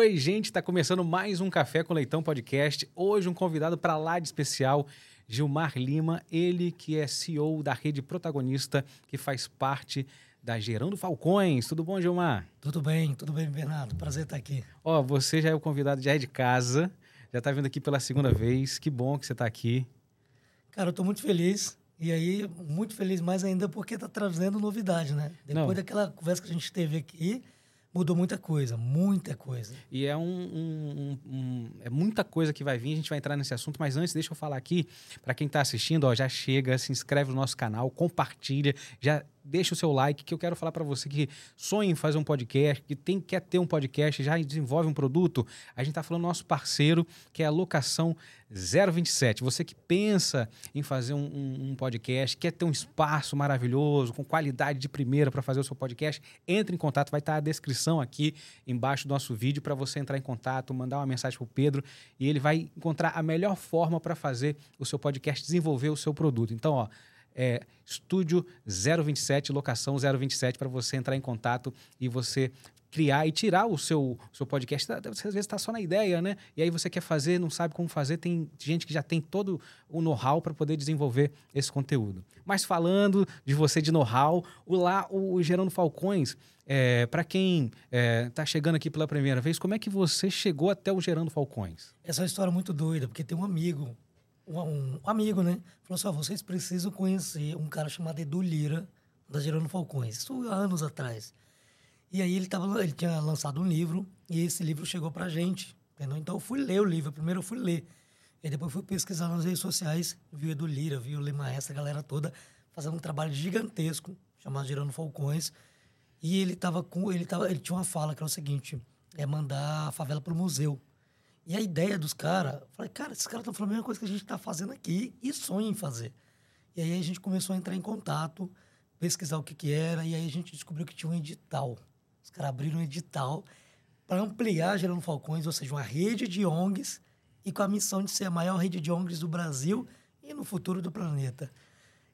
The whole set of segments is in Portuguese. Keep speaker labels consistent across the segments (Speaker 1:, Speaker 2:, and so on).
Speaker 1: Oi, gente, está começando mais um Café com Leitão podcast. Hoje um convidado para lá de especial, Gilmar Lima, ele que é CEO da rede protagonista, que faz parte da Gerando Falcões. Tudo bom, Gilmar?
Speaker 2: Tudo bem, tudo bem, Bernardo. Prazer estar aqui.
Speaker 1: Ó, você já é o convidado, já é de casa, já está vindo aqui pela segunda vez. Que bom que você está aqui.
Speaker 2: Cara, eu estou muito feliz. E aí, muito feliz mais ainda porque está trazendo novidade, né? Depois Não. daquela conversa que a gente teve aqui, mudou muita coisa, muita coisa.
Speaker 1: E é um, um, um, é muita coisa que vai vir, a gente vai entrar nesse assunto, mas antes deixa eu falar aqui para quem está assistindo, ó, já chega, se inscreve no nosso canal, compartilha, já deixa o seu like, que eu quero falar para você que sonha em fazer um podcast, que tem, quer ter um podcast, já desenvolve um produto. A gente está falando do nosso parceiro, que é a Locação 027. Você que pensa em fazer um, um, um podcast, quer ter um espaço maravilhoso, com qualidade de primeira para fazer o seu podcast, entre em contato, vai estar tá a descrição aqui embaixo do nosso vídeo para você entrar em contato, mandar uma mensagem para o Pedro e ele vai encontrar a melhor forma para fazer o seu podcast, desenvolver o seu produto. Então, ó, é, Estúdio 027, locação 027, para você entrar em contato e você criar e tirar o seu, seu podcast. Você às vezes está só na ideia, né? E aí você quer fazer, não sabe como fazer. Tem gente que já tem todo o know-how para poder desenvolver esse conteúdo. Mas falando de você de know-how, o lá o Gerando Falcões, é, para quem está é, tá chegando aqui pela primeira vez, como é que você chegou até o Gerando Falcões?
Speaker 2: Essa é uma história muito doida, porque tem um amigo um, um amigo, né? Falou assim: vocês precisam conhecer um cara chamado Edu Lira, da Gerando Falcões. Isso há anos atrás. E aí ele, tava, ele tinha lançado um livro, e esse livro chegou pra gente. Entendeu? Então eu fui ler o livro. Primeiro eu fui ler. E depois fui pesquisar nas redes sociais, vi o Edu Lira, vi o Lema essa galera toda, fazendo um trabalho gigantesco, chamado Gerando Falcões. E ele tava com. Ele, tava, ele tinha uma fala que era o seguinte: é mandar a favela pro museu. E a ideia dos caras, falei, cara, esses caras estão falando a mesma coisa que a gente está fazendo aqui e sonham em fazer. E aí a gente começou a entrar em contato, pesquisar o que, que era, e aí a gente descobriu que tinha um edital. Os caras abriram um edital para ampliar Gerando Falcões, ou seja, uma rede de ONGs, e com a missão de ser a maior rede de ONGs do Brasil e no futuro do planeta.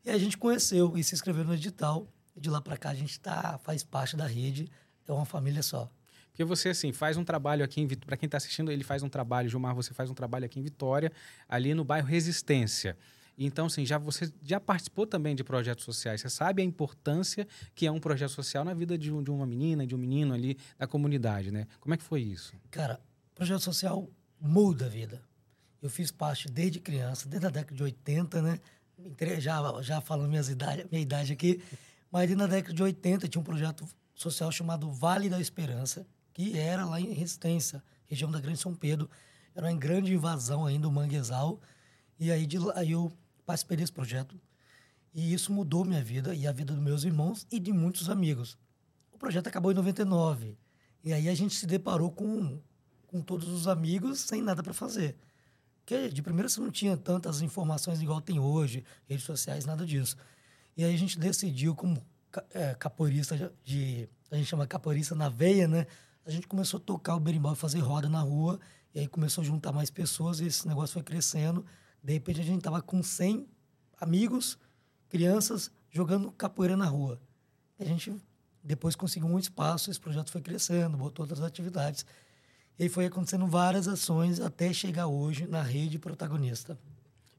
Speaker 2: E a gente conheceu e se inscreveu no edital. De lá para cá a gente tá, faz parte da rede, é uma família só.
Speaker 1: Porque você, assim, faz um trabalho aqui em Para quem está assistindo, ele faz um trabalho, Gilmar, você faz um trabalho aqui em Vitória, ali no bairro Resistência. Então, assim, já você já participou também de projetos sociais. Você sabe a importância que é um projeto social na vida de, um, de uma menina, de um menino ali da comunidade, né? Como é que foi isso?
Speaker 2: Cara, projeto social muda a vida. Eu fiz parte desde criança, desde a década de 80, né? Já, já falando minhas idade, minha idade aqui, mas na década de 80 tinha um projeto social chamado Vale da Esperança, que era lá em Resistência, região da Grande São Pedro. Era uma grande invasão ainda, o manguezal. E aí, de, aí eu participei desse projeto. E isso mudou minha vida e a vida dos meus irmãos e de muitos amigos. O projeto acabou em 99. E aí a gente se deparou com, com todos os amigos sem nada para fazer. Porque de primeira você não tinha tantas informações igual tem hoje, redes sociais, nada disso. E aí a gente decidiu, como é, capoeirista de. A gente chama capoeirista na veia, né? A gente começou a tocar o berimbau e fazer roda na rua. E aí começou a juntar mais pessoas e esse negócio foi crescendo. De repente a gente tava com 100 amigos, crianças, jogando capoeira na rua. E a gente depois conseguiu um espaço, esse projeto foi crescendo, botou outras atividades. E aí foi acontecendo várias ações até chegar hoje na rede protagonista.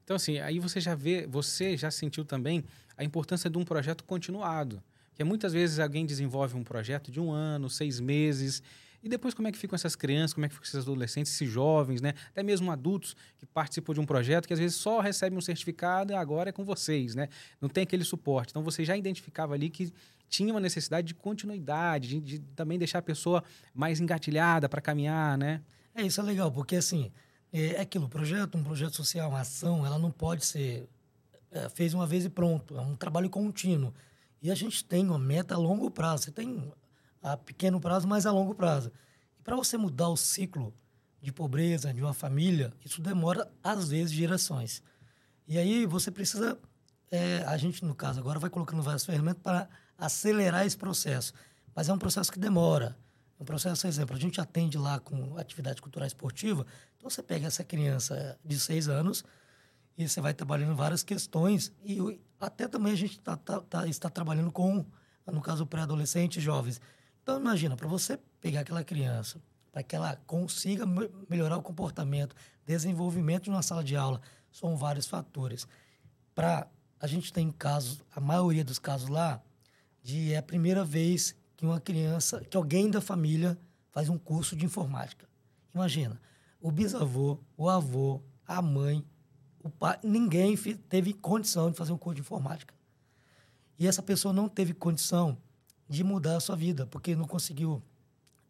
Speaker 1: Então, assim, aí você já vê, você já sentiu também a importância de um projeto continuado. Que muitas vezes alguém desenvolve um projeto de um ano, seis meses, e depois como é que ficam essas crianças, como é que ficam esses adolescentes, esses jovens, né? Até mesmo adultos que participam de um projeto que às vezes só recebem um certificado e agora é com vocês, né? Não tem aquele suporte. Então você já identificava ali que tinha uma necessidade de continuidade, de, de também deixar a pessoa mais engatilhada para caminhar, né?
Speaker 2: É, isso é legal, porque assim, é, é aquilo, projeto, um projeto social, uma ação, ela não pode ser é, fez uma vez e pronto, é um trabalho contínuo. E a gente tem uma meta a longo prazo. Você tem a pequeno prazo, mas a longo prazo. E para você mudar o ciclo de pobreza de uma família, isso demora, às vezes, gerações. E aí você precisa. É, a gente, no caso, agora vai colocando várias ferramentas para acelerar esse processo. Mas é um processo que demora. É um processo, exemplo, a gente atende lá com atividade cultural esportiva. Então você pega essa criança de seis anos e você vai trabalhando várias questões e até também a gente tá, tá, tá, está trabalhando com, no caso, pré-adolescentes jovens. Então, imagina, para você pegar aquela criança, para que ela consiga me melhorar o comportamento, desenvolvimento de uma sala de aula. São vários fatores. Para a gente tem casos, a maioria dos casos lá, de é a primeira vez que uma criança, que alguém da família faz um curso de informática. Imagina, o bisavô, o avô, a mãe, o pai, ninguém teve condição de fazer um curso de informática. E essa pessoa não teve condição de mudar a sua vida, porque não conseguiu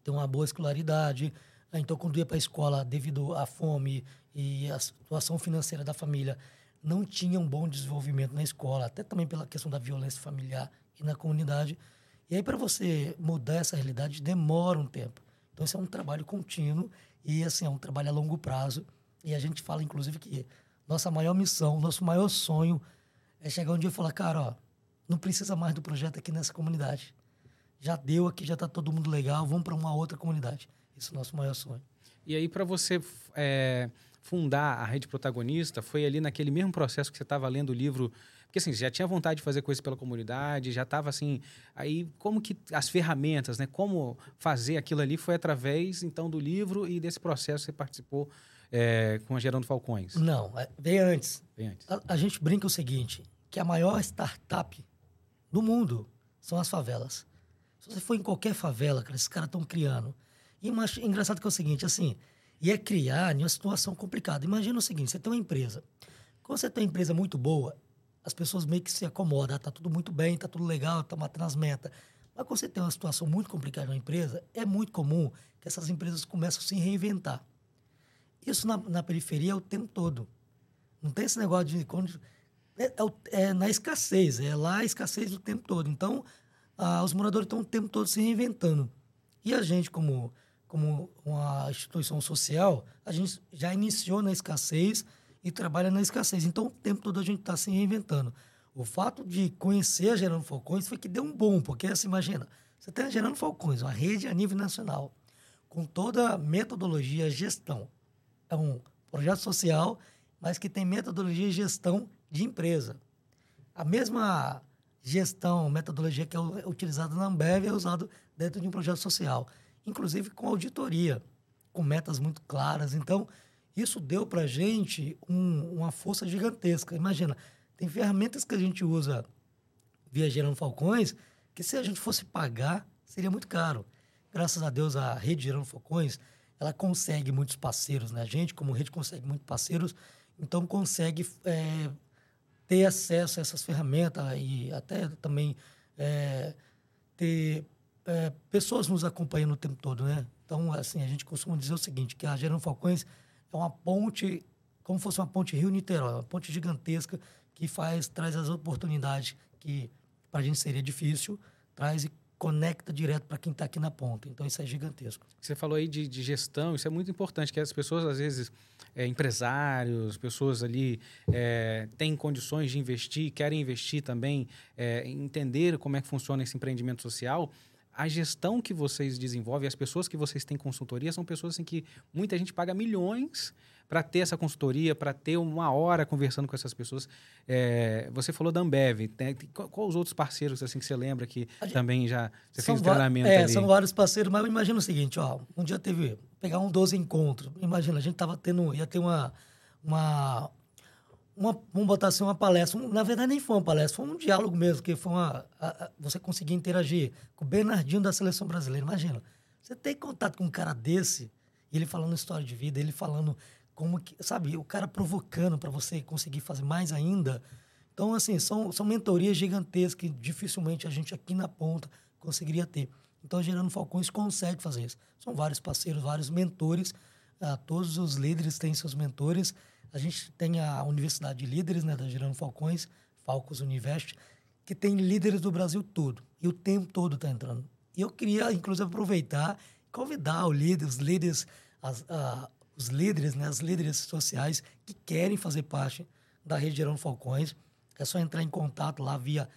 Speaker 2: ter uma boa escolaridade. Então, quando ia para a escola, devido à fome e à situação financeira da família, não tinha um bom desenvolvimento na escola, até também pela questão da violência familiar e na comunidade. E aí, para você mudar essa realidade, demora um tempo. Então, isso é um trabalho contínuo e, assim, é um trabalho a longo prazo. E a gente fala, inclusive, que nossa maior missão, nosso maior sonho é chegar um dia e falar, cara, ó, não precisa mais do projeto aqui nessa comunidade. Já deu aqui, já está todo mundo legal, vamos para uma outra comunidade. Esse é o nosso maior sonho.
Speaker 1: E aí, para você é, fundar a Rede Protagonista, foi ali naquele mesmo processo que você estava lendo o livro porque assim, você já tinha vontade de fazer coisas pela comunidade, já estava assim. Aí, como que as ferramentas, né? Como fazer aquilo ali foi através, então, do livro e desse processo que você participou é, com a Gerando Falcões?
Speaker 2: Não, é, veio antes.
Speaker 1: Veio antes.
Speaker 2: A, a, gente brinca o seguinte: que a maior startup do mundo são as favelas. Se você for em qualquer favela, cara, esses caras estão criando. E mas, engraçado que é o seguinte, assim, e é criar em uma situação complicada. Imagina o seguinte: você tem uma empresa. Quando você tem uma empresa muito boa, as pessoas meio que se acomodam. Ah, tá tudo muito bem, tá tudo legal, tá matando as metas. Mas quando você tem uma situação muito complicada na empresa, é muito comum que essas empresas começam a se reinventar. Isso na, na periferia é o tempo todo. Não tem esse negócio de... Quando, é, é, é na escassez, é lá a escassez o tempo todo. Então, os moradores estão o tempo todo se reinventando. E a gente, como, como uma instituição social, a gente já iniciou na escassez e trabalha na escassez. Então, o tempo todo a gente está se reinventando. O fato de conhecer a Gerando Falcões foi que deu um bom, porque você imagina, você tem a Gerando Falcões, uma rede a nível nacional, com toda a metodologia gestão. É um projeto social, mas que tem metodologia e gestão de empresa. A mesma gestão, metodologia que é utilizada na Ambev é usada dentro de um projeto social, inclusive com auditoria, com metas muito claras. Então, isso deu para a gente um, uma força gigantesca. Imagina, tem ferramentas que a gente usa via Gerando Falcões que se a gente fosse pagar, seria muito caro. Graças a Deus, a rede Gerando Falcões, ela consegue muitos parceiros, né? A gente, como rede, consegue muitos parceiros, então consegue é, ter acesso a essas ferramentas e até também é, ter é, pessoas nos acompanhando o tempo todo, né? Então, assim, a gente costuma dizer o seguinte, que a Gerando Falcões é uma ponte, como fosse uma ponte Rio-Niterói, uma ponte gigantesca que faz, traz as oportunidades que para a gente seria difícil, traz e conecta direto para quem está aqui na ponta. Então, isso é gigantesco.
Speaker 1: Você falou aí de, de, gestão, isso é muito importante, que as pessoas, às vezes, é, empresários, pessoas ali é, têm condições de investir, querem investir também, é, entender como é que funciona esse empreendimento social, a gestão que vocês desenvolvem, as pessoas que vocês têm consultoria, são pessoas assim, que muita gente paga milhões para ter essa consultoria, para ter uma hora conversando com essas pessoas. É, você falou da Ambev. Tem, qual os outros parceiros assim que você lembra que gente, também já você fez treinamento
Speaker 2: é,
Speaker 1: ali?
Speaker 2: São vários parceiros, mas imagina o seguinte, ó, um dia teve pegar um 12 encontros. Imagina, a gente tava tendo ia ter uma uma uma, vamos botar assim, uma palestra. Um, na verdade, nem foi uma palestra, foi um diálogo mesmo, que foi uma. A, a, você conseguir interagir com o Bernardinho da seleção brasileira. Imagina, você tem contato com um cara desse, ele falando história de vida, ele falando como que. Sabe, o cara provocando para você conseguir fazer mais ainda. Então, assim, são, são mentorias gigantescas que dificilmente a gente aqui na ponta conseguiria ter. Então, a Gerando Falcões consegue fazer isso. São vários parceiros, vários mentores. Ah, todos os líderes têm seus mentores. A gente tem a Universidade de Líderes, né, da Gerando Falcões, Falcos Univest, que tem líderes do Brasil todo. E o tempo todo está entrando. E eu queria, inclusive, aproveitar e convidar os líderes, as, a, os líderes, né, as líderes sociais que querem fazer parte da rede Gerando Falcões. É só entrar em contato lá via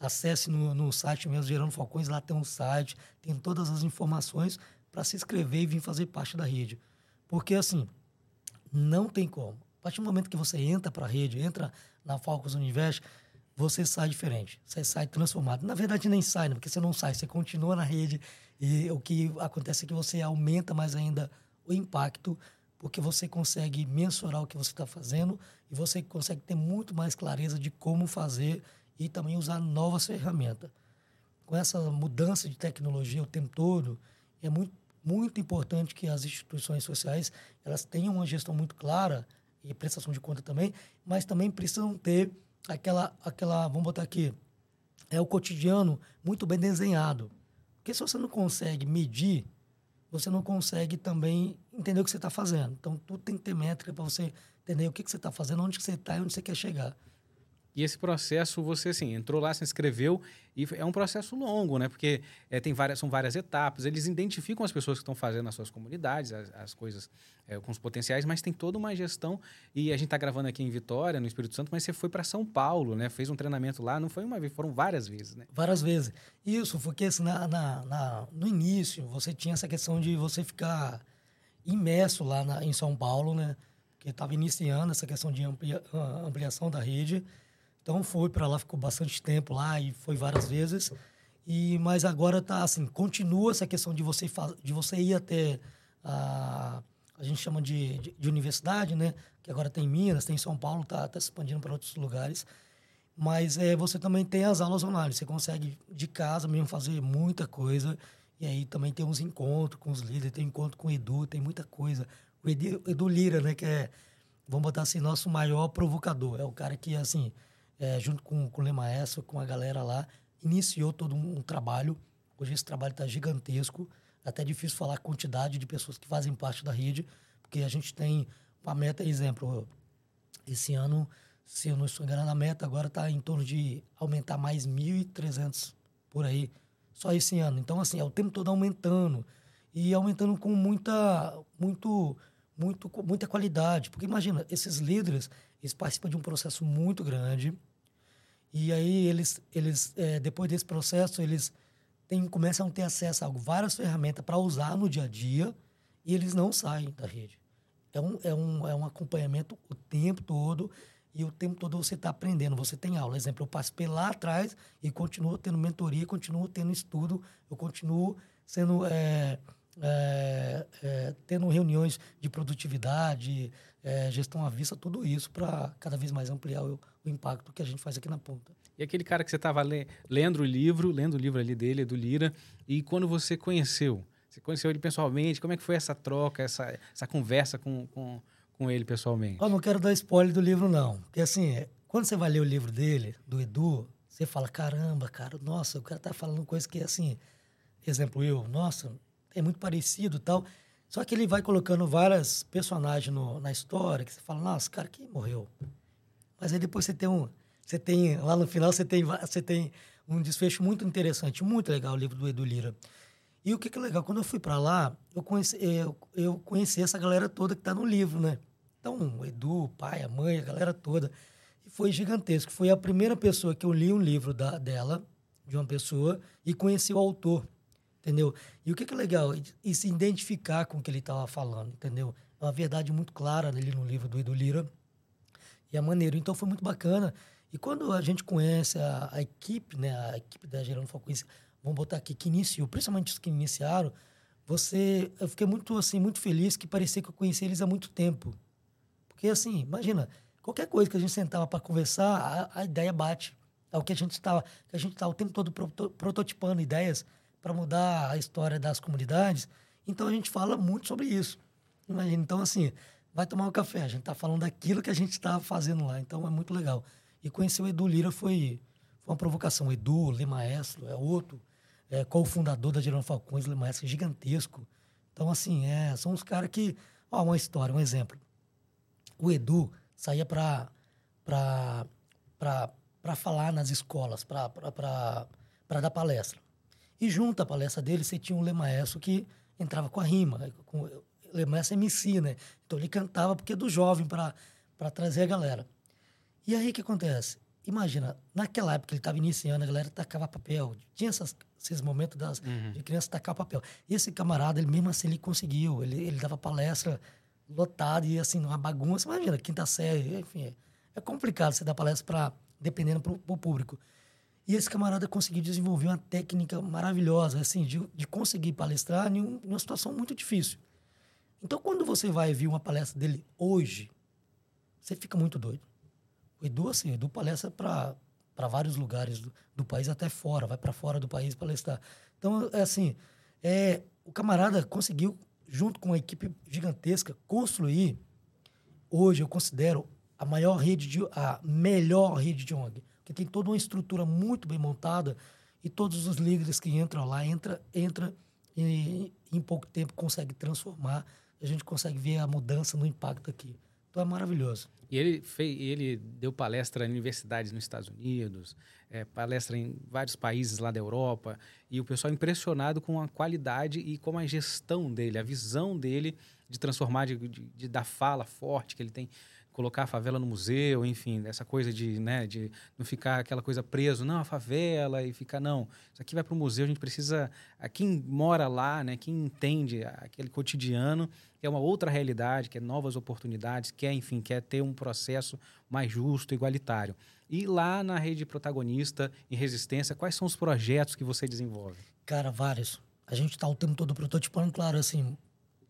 Speaker 2: acesse no, no site mesmo, Gerando Falcões, lá tem um site, tem todas as informações para se inscrever e vir fazer parte da rede. Porque, assim, não tem como partir do momento que você entra para a rede, entra na Falcos Universo, você sai diferente, você sai transformado. Na verdade, nem sai, né? porque você não sai, você continua na rede e o que acontece é que você aumenta mais ainda o impacto, porque você consegue mensurar o que você está fazendo e você consegue ter muito mais clareza de como fazer e também usar novas ferramentas. Com essa mudança de tecnologia o tempo todo, é muito, muito importante que as instituições sociais elas tenham uma gestão muito clara e prestação de conta também, mas também precisam ter aquela, aquela, vamos botar aqui, é o cotidiano muito bem desenhado. Porque se você não consegue medir, você não consegue também entender o que você está fazendo. Então, tudo tem que ter métrica para você entender o que, que você está fazendo, onde que você está e onde você quer chegar.
Speaker 1: E esse processo, você assim, entrou lá, se inscreveu, e é um processo longo, né? Porque é, tem várias, são várias etapas. Eles identificam as pessoas que estão fazendo nas suas comunidades, as, as coisas é, com os potenciais, mas tem toda uma gestão. E a gente está gravando aqui em Vitória, no Espírito Santo, mas você foi para São Paulo, né? Fez um treinamento lá, não foi uma vez, foram várias vezes, né?
Speaker 2: Várias vezes. Isso, porque assim, na, na, na, no início você tinha essa questão de você ficar imerso lá na, em São Paulo, né? Porque estava iniciando essa questão de amplia, ampliação da rede. Então fui para lá, ficou bastante tempo lá e foi várias vezes. E mas agora tá assim, continua essa questão de você de você ir até a a gente chama de, de, de, universidade, né? Que agora tem Minas, tem São Paulo, tá, tá expandindo para outros lugares. Mas é, você também tem as aulas online. Você consegue de casa mesmo fazer muita coisa. Aí também tem uns encontros com os líderes, tem encontro com o Edu, tem muita coisa. O Edu, Edu Lira, né? Que é, vamos botar assim, nosso maior provocador. É o cara que, assim, é, junto com, com o Lemaestro, com a galera lá, iniciou todo um, um trabalho. Hoje esse trabalho está gigantesco. É até difícil falar a quantidade de pessoas que fazem parte da rede, porque a gente tem uma meta, exemplo, esse ano, se eu não estou enganando, a meta agora está em torno de aumentar mais 1.300 por aí, só esse ano. Então, assim, é o tempo todo aumentando. E aumentando com muita, muito, muito, muita qualidade. Porque imagina, esses líderes, eles participam de um processo muito grande. E aí eles, eles é, depois desse processo, eles têm, começam a ter acesso a várias ferramentas para usar no dia a dia e eles não saem da rede. É um, é um, é um acompanhamento o tempo todo e o tempo todo você está aprendendo, você tem aula. Exemplo, eu participei lá atrás e continuo tendo mentoria, continuo tendo estudo, eu continuo sendo... É, é, é, tendo reuniões de produtividade, é, gestão à vista, tudo isso para cada vez mais ampliar o, o, impacto que a gente faz aqui na ponta.
Speaker 1: E aquele cara que você estava le lendo o livro, lendo o livro ali dele, do Lira, e quando você conheceu, você conheceu ele pessoalmente, como é que foi essa troca, essa, essa conversa com, com, com ele pessoalmente?
Speaker 2: Eu não quero dar spoiler do livro, não. Porque assim, quando você vai ler o livro dele, do Edu, você fala, caramba, cara, nossa, o cara tá falando coisa que, assim, exemplo, eu, nossa, é muito parecido tal. Só que ele vai colocando várias personagens no, na história que você fala, nossa, cara, que morreu. Mas aí depois você tem um. Você tem. Lá no final você tem, você tem um desfecho muito interessante, muito legal o livro do Edu Lira. E o que, que é legal? Quando eu fui para lá, eu conheci, eu, eu conheci essa galera toda que está no livro, né? Então, o Edu, o pai, a mãe, a galera toda. E foi gigantesco. Foi a primeira pessoa que eu li um livro da, dela, de uma pessoa, e conheci o autor entendeu? E o que, que é legal? E se identificar com o que ele estava falando, entendeu? É uma verdade muito clara ali no livro do Edu Lira. E a maneira. Então foi muito bacana. E quando a gente conhece a, a equipe, né, a equipe da Gerando Falcões, vamos botar aqui, que iniciou, principalmente os que iniciaram, você, eu fiquei muito assim, muito feliz que parecia que eu conhecia eles há muito tempo. Porque assim, imagina, qualquer coisa que a gente sentava para conversar, a, a, ideia bate. É o que a gente estava, que a gente estava o tempo todo prototipando ideias para mudar a história das comunidades. Então a gente fala muito sobre isso. Imagina, então assim, vai tomar um café, a gente está falando daquilo que a gente está fazendo lá, então é muito legal. E conhecer o Edu Lira foi, foi uma provocação. O Edu, Lê Maestro, é outro, é co-fundador da Gerando Falcões, Lê Maestro, é gigantesco. Então, assim, é, são os caras que. Ó, uma história, um exemplo. O Edu saía para falar nas escolas, para dar palestra. E junto à palestra dele, você tinha um Lemaestro que entrava com a rima. Com, Lemaestro é MC, né? Então ele cantava porque é do jovem para trazer a galera. E aí o que acontece? Imagina, naquela época ele estava iniciando, a galera tacava papel. Tinha essas, esses momentos das, uhum. de criança tacar papel. E esse camarada, ele mesmo assim, ele conseguiu. Ele, ele dava palestra lotada e assim, uma bagunça. Imagina, quinta série, enfim. É, é complicado você dar palestra dependendo para o público. E esse camarada conseguiu desenvolver uma técnica maravilhosa, assim, de, de conseguir palestrar em, em uma situação muito difícil. Então, quando você vai ver uma palestra dele hoje, você fica muito doido. Edu, assim, Edu palestra para vários lugares do, do, país, até fora, vai para fora do país palestrar. Então, é assim, é, o camarada conseguiu, junto com uma equipe gigantesca, construir, hoje eu considero, a maior rede, de, a melhor rede de ONG que tem toda uma estrutura muito bem montada e todos os líderes que entram lá, entra, entra e em pouco tempo consegue transformar. A gente consegue ver a mudança no impacto aqui. Então é maravilhoso.
Speaker 1: E ele, fez, ele deu palestra em universidades nos Estados Unidos, é, palestra em vários países lá da Europa, e o pessoal impressionado com a qualidade e com a gestão dele, a visão dele de transformar, de, de, de dar fala forte que ele tem colocar a favela no museu, enfim, essa coisa de, né, de não ficar aquela coisa preso, não, a favela e ficar, não, isso aqui vai para o museu, a gente precisa, a quem mora lá, né, quem entende aquele cotidiano, é uma outra realidade, que é novas oportunidades, quer, enfim, quer ter um processo mais justo, igualitário. E lá na rede protagonista em resistência, quais são os projetos que você desenvolve?
Speaker 2: Cara, vários. A gente está o tempo todo prototipando, claro, assim,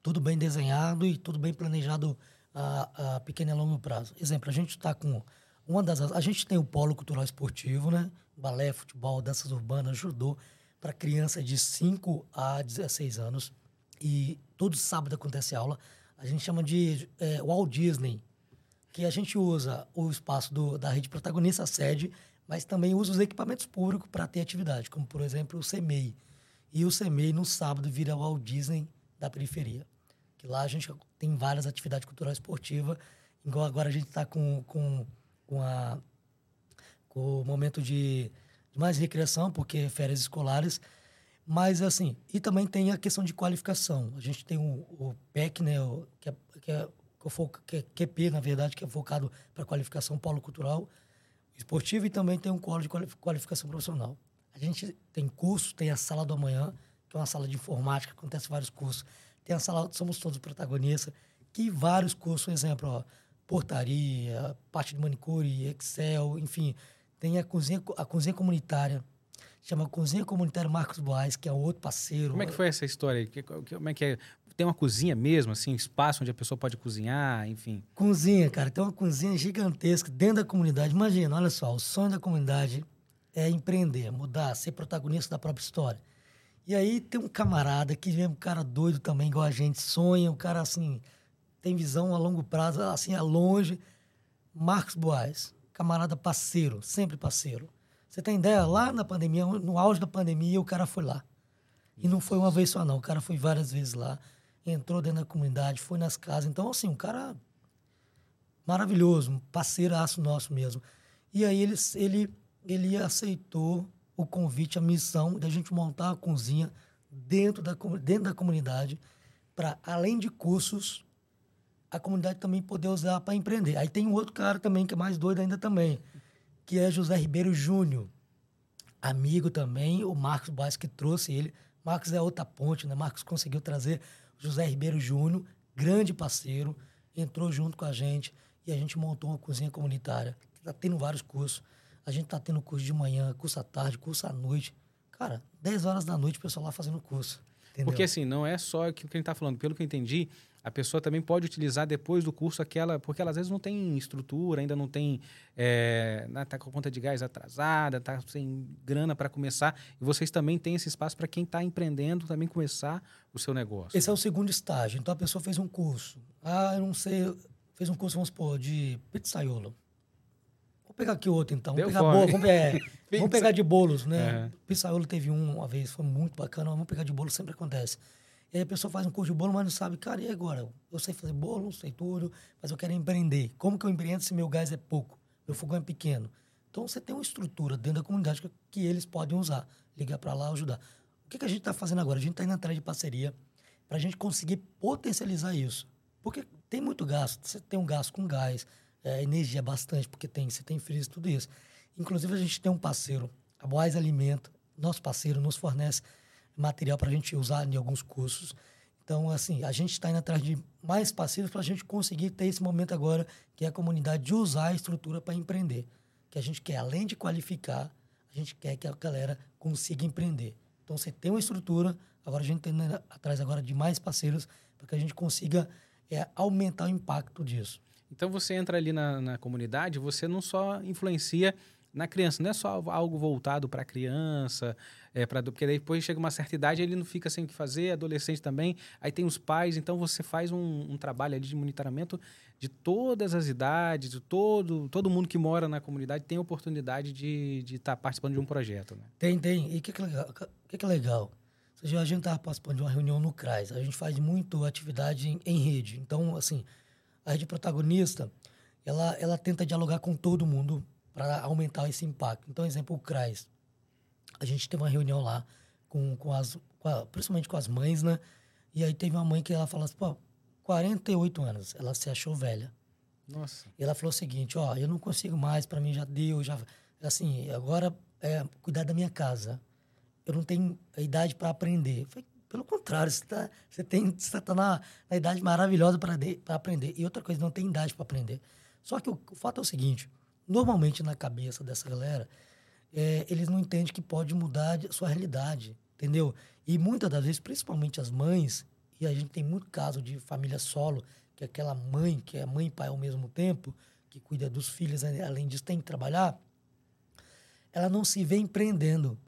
Speaker 2: tudo bem desenhado e tudo bem planejado a, a pequeno e longo prazo. Exemplo, a gente está com uma das a gente tem o polo cultural esportivo, né? Balé, futebol, danças urbanas, judô para crianças de 5 a 16 anos. E todo sábado acontece aula. A gente chama de é, Walt Disney, que a gente usa o espaço do, da rede protagonista, a sede, mas também usa os equipamentos públicos para ter atividade, como por exemplo o CEMEI. E o CEMEI no sábado vira o Walt Disney da periferia. Lá a gente tem várias atividades culturais esportivas. Igual agora a gente está com, com, com, a, com o momento de, de mais recreação, porque férias escolares. Mas, assim, e também tem a questão de qualificação. A gente tem o, o PEC, né, o, que, é, que, é, que é QP, na verdade, que é focado para qualificação polo cultural esportivo e também tem um colo de qualificação profissional. A gente tem curso, tem a sala do amanhã, que é uma sala de informática, acontece vários cursos tem a sala Somos Todos Protagonistas, que vários cursos, exemplo, ó, portaria, parte de manicure, Excel, enfim. Tem a cozinha, a cozinha comunitária, chama Cozinha Comunitária Marcos Boas, que é outro parceiro.
Speaker 1: Como é que foi essa história? Como é que é? Tem uma cozinha mesmo, assim, espaço onde a pessoa pode cozinhar, enfim?
Speaker 2: Cozinha, cara. Tem uma cozinha gigantesca dentro da comunidade. Imagina, olha só, o sonho da comunidade é empreender, mudar, ser protagonista da própria história. E aí tem um camarada que vem um cara doido também, igual a gente, sonha, o cara assim, tem visão a longo prazo, assim, a longe. Marcos Boas, camarada parceiro, sempre parceiro. Você tem ideia? Lá na pandemia, no auge da pandemia, o cara foi lá. E não foi uma vez só, não. O cara foi várias vezes lá. Entrou dentro da comunidade, foi nas casas. Então, assim, um cara maravilhoso, um parceiraço nosso mesmo. E aí ele, ele, ele aceitou o convite, a missão da gente montar a cozinha dentro da, dentro da comunidade para, além de cursos, a comunidade também poder usar para empreender. Aí tem um outro cara também que é mais doido ainda também, que é José Ribeiro Júnior. Amigo também, o Marcos Baez que trouxe ele. Marcos é outra ponte, né? Marcos conseguiu trazer José Ribeiro Júnior, grande parceiro, entrou junto com a gente e a gente montou uma cozinha comunitária. Está tendo vários cursos. A gente tá tendo curso de manhã, curso à tarde, curso à noite. Cara, 10 horas da noite o pessoal lá fazendo curso. Entendeu?
Speaker 1: Porque assim, não é só o que a gente está falando. Pelo que eu entendi, a pessoa também pode utilizar depois do curso aquela. Porque ela às vezes não tem estrutura, ainda não tem. É, tá com a conta de gás atrasada, tá sem grana para começar. E vocês também têm esse espaço para quem está empreendendo também começar o seu negócio.
Speaker 2: Esse é o segundo estágio. Então a pessoa fez um curso. Ah, eu não sei. Fez um curso, vamos supor, de pizzaiolo. Vou pegar aqui outro, então. Vamos pegar, bolo, vamos, é, vamos, pegar de bolos, né? É. Pizzaiolo teve um uma vez, foi muito bacana. Vamos pegar de bolo, sempre acontece. E aí a pessoa faz um curso de bolo, mas não sabe, cara, e agora? Eu sei fazer bolo, sei tudo, mas eu quero empreender. Como que eu empreendo se meu gás é pouco? Meu fogão é pequeno? Então você tem uma estrutura dentro da comunidade que, que eles podem usar. Ligar para lá, ajudar. O que, que a gente está fazendo agora? A gente está indo atrás de parceria para a gente conseguir potencializar isso. Porque tem muito gasto. Você tem um gasto com gás, é, energia bastante, porque tem, você tem freezer, tudo isso. Inclusive, a gente tem um parceiro, a Boas Alimento, nosso parceiro, nos fornece material para a gente usar em alguns cursos. Então, assim, a gente está indo atrás de mais parceiros para a gente conseguir ter esse momento agora, que é a comunidade de usar a estrutura para empreender. que a gente quer, além de qualificar, a gente quer que a galera consiga empreender. Então, você tem uma estrutura, agora a gente tem atrás agora de mais parceiros para que a gente consiga é, aumentar o impacto disso.
Speaker 1: Então, você entra ali na, na comunidade, você não só influencia na criança, não é só algo voltado para a criança, é, pra, porque depois chega uma certa idade ele não fica sem o que fazer, adolescente também, aí tem os pais, então você faz um, um trabalho ali de monitoramento de todas as idades, de todo, todo mundo que mora na comunidade tem oportunidade de estar de tá participando de um projeto. Né?
Speaker 2: Tem, tem. E o que, que, é legal? que, que é legal? Seja, a gente estava participando de uma reunião no CRAS, a gente faz muito atividade em, em rede. Então, assim, a rede protagonista, ela, ela tenta dialogar com todo mundo para aumentar esse impacto. Então, exemplo, o CRAS. A gente teve uma reunião lá, com, com as, com a, principalmente com as mães, né? E aí teve uma mãe que ela falou assim, pô, 48 anos, ela se achou velha.
Speaker 1: Nossa.
Speaker 2: E ela falou o seguinte, ó, eu não consigo mais, para mim já deu, já assim, agora é cuidar da minha casa. Eu não tenho idade para aprender. Eu falei, pelo contrário, você, tá, você tem você tá na, na idade maravilhosa para aprender. E outra coisa, não tem idade para aprender. Só que o, o, fato é o seguinte, normalmente na cabeça dessa galera, é, eles não entendem que pode mudar a sua realidade, entendeu? E muitas das vezes, principalmente as mães, e a gente tem muito caso de família solo, que é aquela mãe, que é mãe e pai ao mesmo tempo, que cuida dos filhos, além disso tem que trabalhar, ela não se vê empreendendo,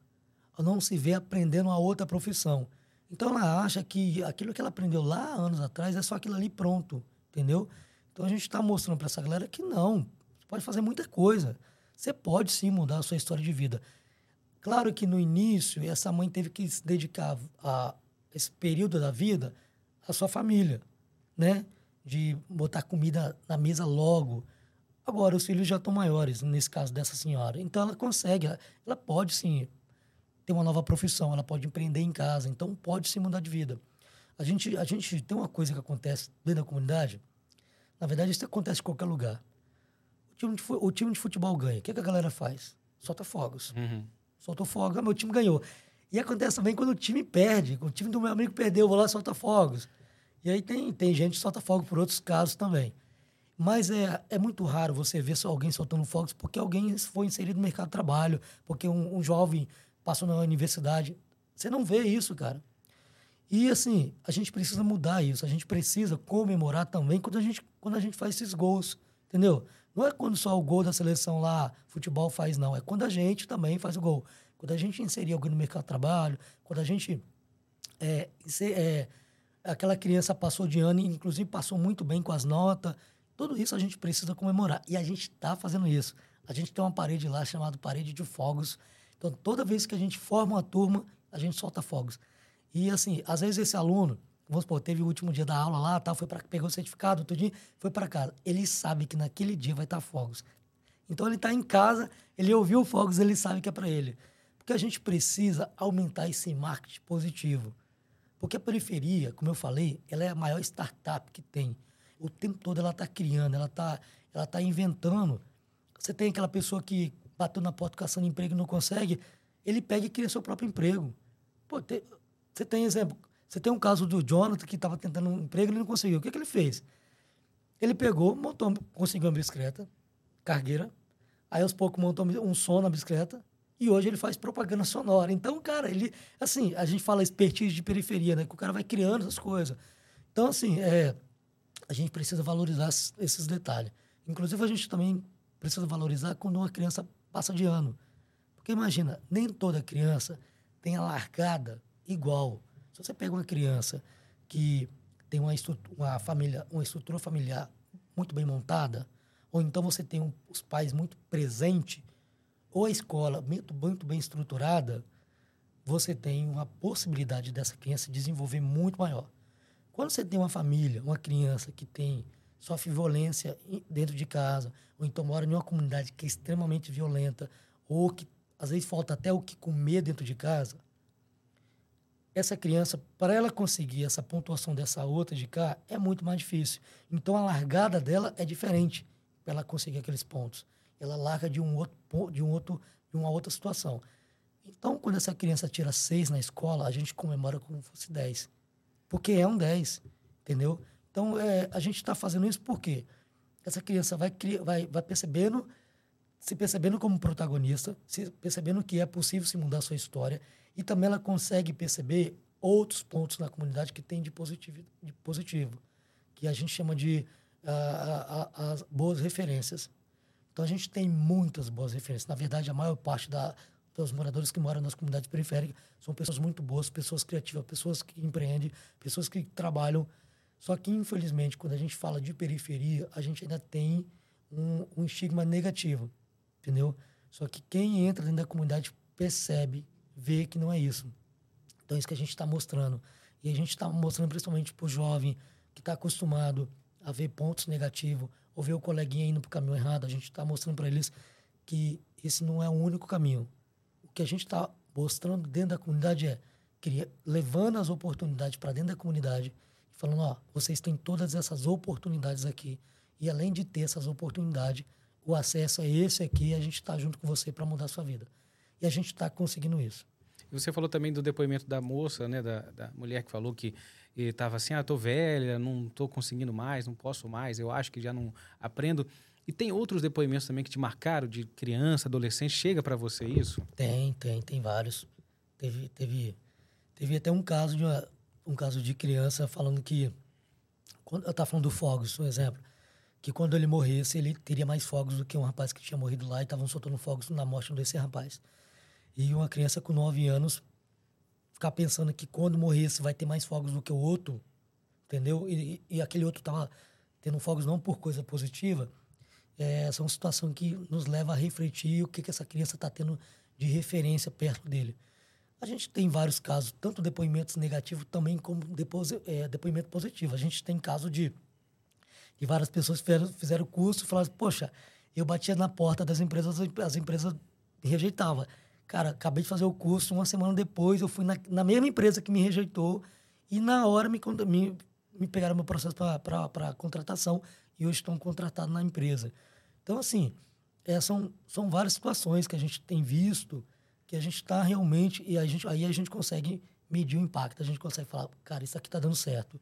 Speaker 2: ela não se vê aprendendo uma outra profissão. Então ela acha que aquilo que ela aprendeu lá anos atrás é só aquilo ali pronto, entendeu? Então a gente está mostrando para essa galera que não, você pode fazer muita coisa. Você pode sim mudar a sua história de vida. Claro que no início essa mãe teve que se dedicar a esse período da vida a sua família, né? De botar comida na mesa logo. Agora, os filhos já estão maiores, nesse caso dessa senhora. Então, ela consegue, ela, ela pode sim ter uma nova profissão, ela pode empreender em casa, então pode se mudar de vida. A gente, a gente tem uma coisa que acontece dentro da comunidade, na verdade, isso acontece em qualquer lugar. O time de, o time de futebol ganha. O que, é que a galera faz? Solta fogos.
Speaker 1: Uhum.
Speaker 2: Soltou fogos. Ah, meu time ganhou. E acontece também quando o time perde. O time do meu amigo perdeu, eu vou lá e solta fogos. E aí tem, tem gente que solta fogos por outros casos também. Mas é, é muito raro você ver só alguém soltando fogos porque alguém foi inserido no mercado de trabalho, porque um, um jovem passou na universidade. Você não vê isso, cara. E assim, a gente precisa mudar isso. A gente precisa comemorar também quando a gente, quando a gente faz esses gols, entendeu? Não é quando só o gol da seleção lá, futebol faz, não. É quando a gente também faz o gol. Quando a gente inserir alguém no mercado de trabalho, quando a gente. É, é, aquela criança passou de ano, inclusive passou muito bem com as notas. Tudo isso a gente precisa comemorar. E a gente está fazendo isso. A gente tem uma parede lá chamada Parede de Fogos. Então, toda vez que a gente forma uma turma, a gente solta fogos. E, assim, às vezes esse aluno, vamos supor, teve o último dia da aula lá, tal, foi para pegou o certificado, tudinho, foi para casa. Ele sabe que naquele dia vai estar fogos. Então, ele está em casa, ele ouviu fogos, ele sabe que é para ele. Porque a gente precisa aumentar esse marketing positivo. Porque a periferia, como eu falei, ela é a maior startup que tem. O tempo todo ela está criando, ela está ela tá inventando. Você tem aquela pessoa que bateu na porta caçando emprego e não consegue, ele pega e cria seu próprio emprego. Pô, te, você tem exemplo, você tem um caso do Jonathan que estava tentando um emprego e não conseguiu. O que, que ele fez? Ele pegou, montou, conseguiu uma bicicleta, cargueira, aí aos poucos montou um som na bicicleta, e hoje ele faz propaganda sonora. Então, cara, ele. Assim, a gente fala expertise de periferia, né? Que o cara vai criando essas coisas. Então, assim, é, a gente precisa valorizar esses detalhes. Inclusive, a gente também precisa valorizar quando uma criança passa de ano. Porque imagina, nem toda criança tem a largada igual. Se você pega uma criança que tem uma, uma família, uma estrutura familiar muito bem montada, ou então você tem um, os pais muito presentes ou a escola muito, muito bem estruturada, você tem uma possibilidade dessa criança desenvolver muito maior. Quando você tem uma família, uma criança que tem sofre violência dentro de casa, ou então mora em uma comunidade que é extremamente violenta, ou que às vezes falta até o que comer dentro de casa, essa criança, para ela conseguir essa pontuação dessa outra de cá, é muito mais difícil. Então a largada dela é diferente para ela conseguir aqueles pontos ela larga de um outro de um outro de uma outra situação. Então, quando essa criança tira seis na escola, a gente comemora como se fosse dez, porque é um dez, entendeu? Então, é, a gente está fazendo isso porque essa criança vai, vai, vai percebendo se percebendo como protagonista, se percebendo que é possível se mudar a sua história e também ela consegue perceber outros pontos na comunidade que tem de positivo, de positivo que a gente chama de as boas referências. Então a gente tem muitas boas referências. Na verdade, a maior parte da, dos moradores que moram nas comunidades periféricas são pessoas muito boas, pessoas criativas, pessoas que empreendem, pessoas que trabalham. Só que, infelizmente, quando a gente fala de periferia, a gente ainda tem um, um estigma negativo, entendeu? Só que quem entra dentro da comunidade percebe, vê que não é isso. Então, é isso que a gente está mostrando. E a gente está mostrando principalmente para o jovem que está acostumado a ver pontos negativos ou ver o coleguinha indo para o caminho errado. A gente está mostrando para eles que esse não é o único caminho. O que a gente está mostrando dentro da comunidade é levando as oportunidades para dentro da comunidade falando, ó, vocês têm todas essas oportunidades aqui e além de ter essas oportunidades, o acesso é esse aqui a gente está junto com você para mudar a sua vida. E a gente está conseguindo isso.
Speaker 1: E você falou também do depoimento da moça, né, da, da mulher que falou que estava assim, ah, tô velha, não tô conseguindo mais, não posso mais, eu acho que já não aprendo. E tem outros depoimentos também que te marcaram de criança, adolescente, chega para você isso?
Speaker 2: Tem, tem, tem vários. Teve, teve, teve até um caso de uma, um caso de criança falando que quando eu estava falando do fogos, um exemplo que quando ele morresse, ele teria mais fogos do que um rapaz que tinha morrido lá e estavam soltando fogos na morte desse rapaz. E uma criança com 9 anos ficar pensando que quando morresse vai ter mais fogos do que o outro, entendeu? E, e aquele outro estava tendo fogos não por coisa positiva, é, essa é uma situação que nos leva a refletir o que, que essa criança está tendo de referência perto dele. A gente tem vários casos, tanto depoimentos negativos também como é, depoimento positivo. A gente tem caso de e várias pessoas fizeram, fizeram curso e falaram, poxa, eu batia na porta das empresas, as empresas rejeitavam. Cara, acabei de fazer o curso, uma semana depois eu fui na, na mesma empresa que me rejeitou e na hora me, me, me pegaram meu processo para contratação e hoje estão contratados na empresa. Então, assim, é, são, são várias situações que a gente tem visto que a gente está realmente... E a gente, aí a gente consegue medir o impacto, a gente consegue falar, cara, isso aqui está dando certo.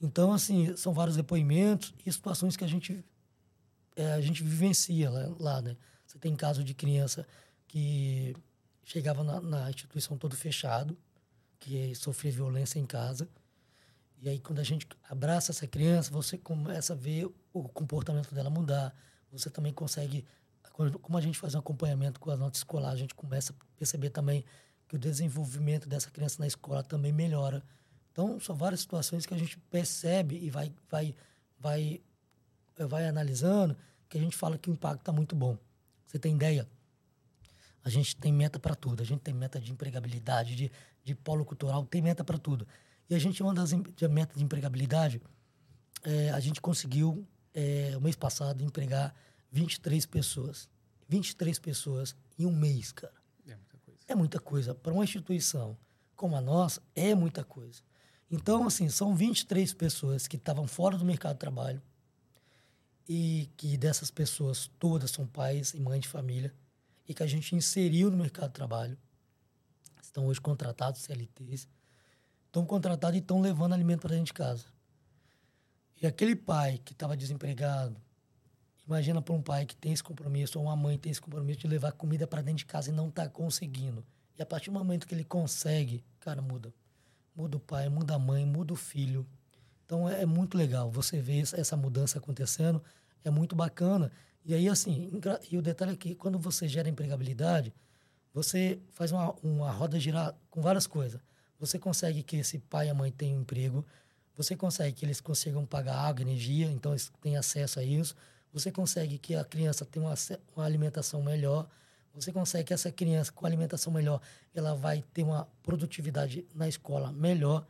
Speaker 2: Então, assim, são vários depoimentos e situações que a gente, é, a gente vivencia lá, lá, né? Você tem caso de criança que chegava na, na, instituição todo fechado, que sofria violência em casa. E aí, quando a gente abraça essa criança, você começa a ver o comportamento dela mudar. Você também consegue, como a gente faz um acompanhamento com a nota escolar, a gente começa a perceber também que o desenvolvimento dessa criança na escola também melhora. Então, são várias situações que a gente percebe e vai, vai, vai, vai analisando que a gente fala que o impacto está muito bom. Você tem ideia? A gente tem meta para tudo. A gente tem meta de empregabilidade, de, de polo cultural, tem meta para tudo. E a gente, uma das metas de empregabilidade, é, a gente conseguiu, é, o mês passado, empregar 23 pessoas. 23 pessoas em um mês, cara. É muita coisa. É muita coisa. Para uma instituição como a nossa, é muita coisa. Então, assim, são 23 pessoas que estavam fora do mercado de trabalho e que dessas pessoas todas são pais e mães de família e que a gente inseriu no mercado de trabalho. Estão hoje contratados, CLTs. Estão contratados e estão levando alimento para dentro de casa. E aquele pai que estava desempregado, imagina para um pai que tem esse compromisso, ou uma mãe que tem esse compromisso de levar comida para dentro de casa e não está conseguindo. E a partir do momento que ele consegue, cara, muda muda o pai, muda a mãe, muda o filho. Então é, é muito legal você ver essa mudança acontecendo, é muito bacana. E aí, assim, e o detalhe é que quando você gera empregabilidade, você faz uma, uma roda girar com várias coisas. Você consegue que esse pai e a mãe tenham emprego, você consegue que eles consigam pagar água, energia, então eles têm acesso a isso. Você consegue que a criança tenha uma, uma alimentação melhor, você consegue que essa criança com alimentação melhor, ela vai ter uma produtividade na escola melhor.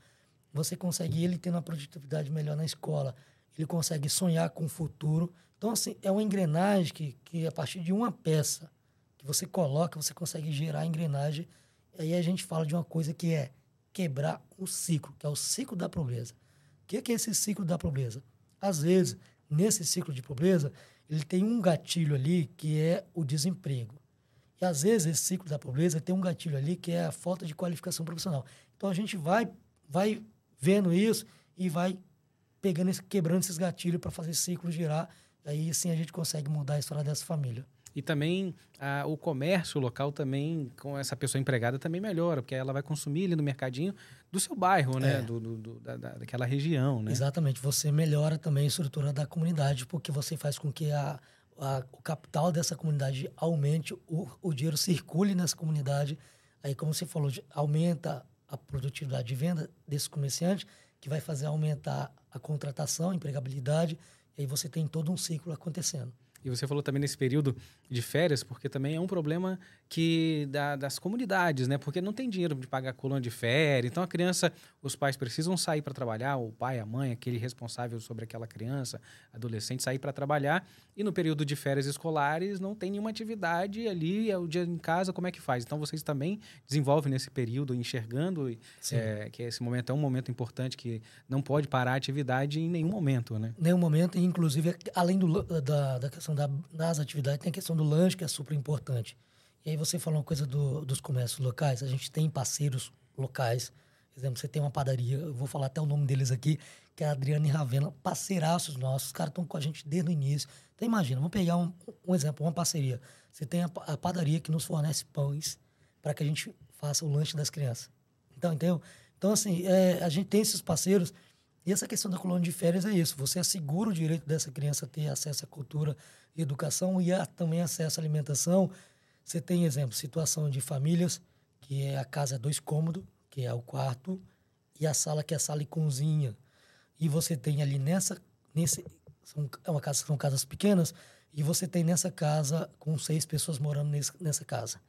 Speaker 2: Você consegue ele tendo uma produtividade melhor na escola, ele consegue sonhar com o futuro. Então, assim, é uma engrenagem que, que a partir de uma peça que você coloca, você consegue gerar a engrenagem. E aí a gente fala de uma coisa que é quebrar o ciclo, que é o ciclo da pobreza. O que é, que é esse ciclo da pobreza? Às vezes, nesse ciclo de pobreza, ele tem um gatilho ali que é o desemprego. E às vezes esse ciclo da pobreza tem um gatilho ali que é a falta de qualificação profissional. Então a gente vai, vai vendo isso e vai pegando quebrando esses gatilhos para fazer esse ciclo girar. Aí sim a gente consegue mudar a história dessa família.
Speaker 1: E também o comércio local também, com essa pessoa empregada, também melhora, porque ela vai consumir ali no mercadinho do seu bairro, né?
Speaker 2: É.
Speaker 1: Do, do- do- da, da- daquela região, né?
Speaker 2: Exatamente. Você melhora também a estrutura da comunidade, porque você faz com que a, a- o capital dessa comunidade aumente, o, o dinheiro circule nessa comunidade. Aí, como você falou, aumenta a produtividade de venda desse comerciante, que vai fazer aumentar a contratação, a empregabilidade, e aí você tem todo um ciclo acontecendo.
Speaker 1: E você falou também nesse período de férias, porque também é um problema que da- das comunidades, né? Porque não tem dinheiro de pagar colônia de férias. Então a criança, os pais precisam sair para trabalhar, o pai, a mãe, aquele responsável sobre aquela criança, adolescente, sair para trabalhar. E no período de férias escolares não tem nenhuma atividade ali, é o dia em casa, como é que faz? Então vocês também desenvolvem nesse período, enxergando é, que esse momento é um momento importante que não pode parar a atividade em nenhum momento, né?
Speaker 2: nenhum momento, e inclusive, além do, lan- da, da questão da, das atividades, tem a questão do lanche, que é super importante. E aí você falou uma coisa do- dos comércios locais, a gente tem parceiros locais, por exemplo, você tem uma padaria, eu vou falar até o nome deles aqui, que é a Adriana e Ravena, parceiraços nossos, os caras estão com a gente desde o início. Então imagina, vamos pegar um, um exemplo, uma parceria. Você tem a, a padaria que nos fornece pães para que a gente faça o lanche das crianças. Então, entendeu? Então, assim, é, a gente tem esses parceiros e essa questão da colônia de férias é isso. Você assegura o direito dessa criança ter acesso à cultura e educação e a, também acesso à alimentação. Você tem, exemplo, situação de famílias, que é a casa é dois cômodos, que é o quarto, e a sala, que é a sala e cozinha. E você tem ali nessa... Nesse, são, é uma casa, são casas pequenas, e você tem nessa casa com seis pessoas morando nesse, nessa casa.